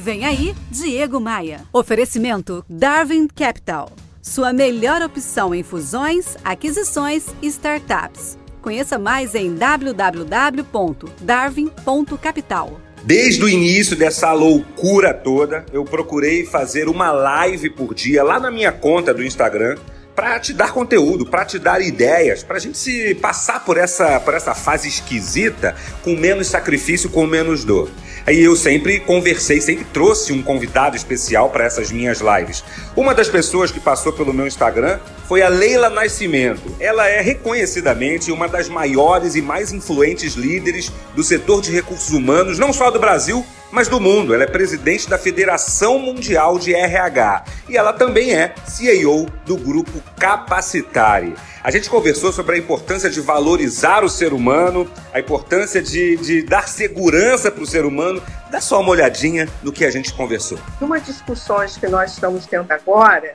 Vem aí, Diego Maia. Oferecimento Darwin Capital. Sua melhor opção em fusões, aquisições e startups. Conheça mais em www.darwin.capital. Desde o início dessa loucura toda, eu procurei fazer uma live por dia lá na minha conta do Instagram para te dar conteúdo, para te dar ideias, para a gente se passar por essa, por essa fase esquisita com menos sacrifício, com menos dor. Aí eu sempre conversei, sempre trouxe um convidado especial para essas minhas lives. Uma das pessoas que passou pelo meu Instagram foi a Leila Nascimento. Ela é reconhecidamente uma das maiores e mais influentes líderes do setor de recursos humanos, não só do Brasil, mas do mundo. Ela é presidente da Federação Mundial de RH e ela também é CEO do grupo Capacitare. A gente conversou sobre a importância de valorizar o ser humano, a importância de, de dar segurança para o ser humano. Dá só uma olhadinha no que a gente conversou. Uma discussões que nós estamos tendo agora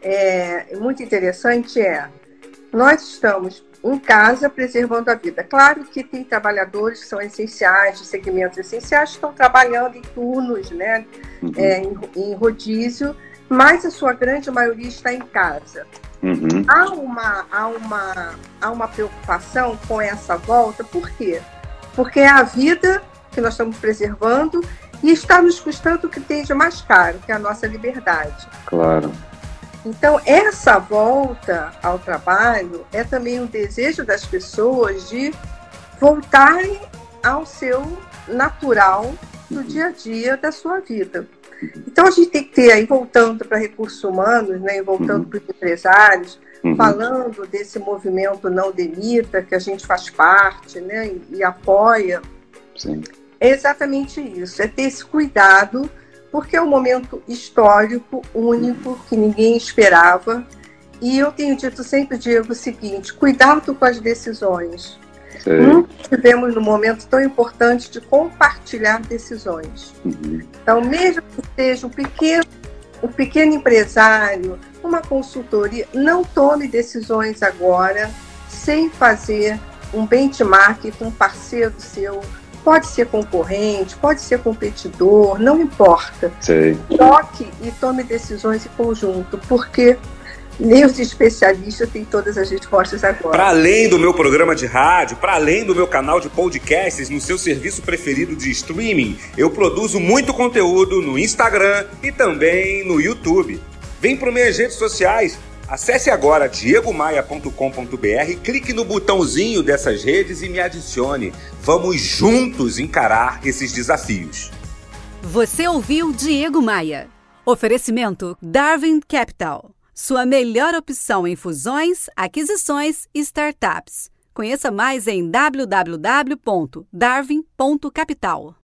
é muito interessante é nós estamos em casa preservando a vida. Claro que tem trabalhadores que são essenciais, de segmentos essenciais, que estão trabalhando em turnos, né, uhum. é, em, em, rodízio, mas a sua grande maioria está em casa. Uhum. Há, uma, há, uma, há uma preocupação com essa volta, por quê? Porque é a vida que nós estamos preservando e está nos custando o que tem de mais caro, que é a nossa liberdade. Claro. Então, essa volta ao trabalho é também um desejo das pessoas de voltarem ao seu natural no dia a dia da sua vida. Então, a gente tem que ter aí, voltando para recursos humanos, né, voltando uhum. para os empresários, uhum. falando desse movimento não demita, que a gente faz parte né, e, e apoia. Sim. É exatamente isso, é ter esse cuidado porque é um momento histórico, único, que ninguém esperava. E eu tenho dito sempre, Diego, o seguinte: cuidado com as decisões. Nunca estivemos num momento tão importante de compartilhar decisões. Uhum. Então, mesmo que seja um pequeno, um pequeno empresário, uma consultoria, não tome decisões agora sem fazer um benchmark com um parceiro seu, Pode ser concorrente, pode ser competidor, não importa. Sei. Toque e tome decisões em conjunto, porque nem os especialistas têm todas as respostas agora. Para além do meu programa de rádio, para além do meu canal de podcasts no seu serviço preferido de streaming, eu produzo muito conteúdo no Instagram e também no YouTube. Vem para minhas redes sociais, Acesse agora diegomaia.com.br, clique no botãozinho dessas redes e me adicione. Vamos juntos encarar esses desafios. Você ouviu Diego Maia. Oferecimento Darwin Capital. Sua melhor opção em fusões, aquisições e startups. Conheça mais em www.darwin.capital.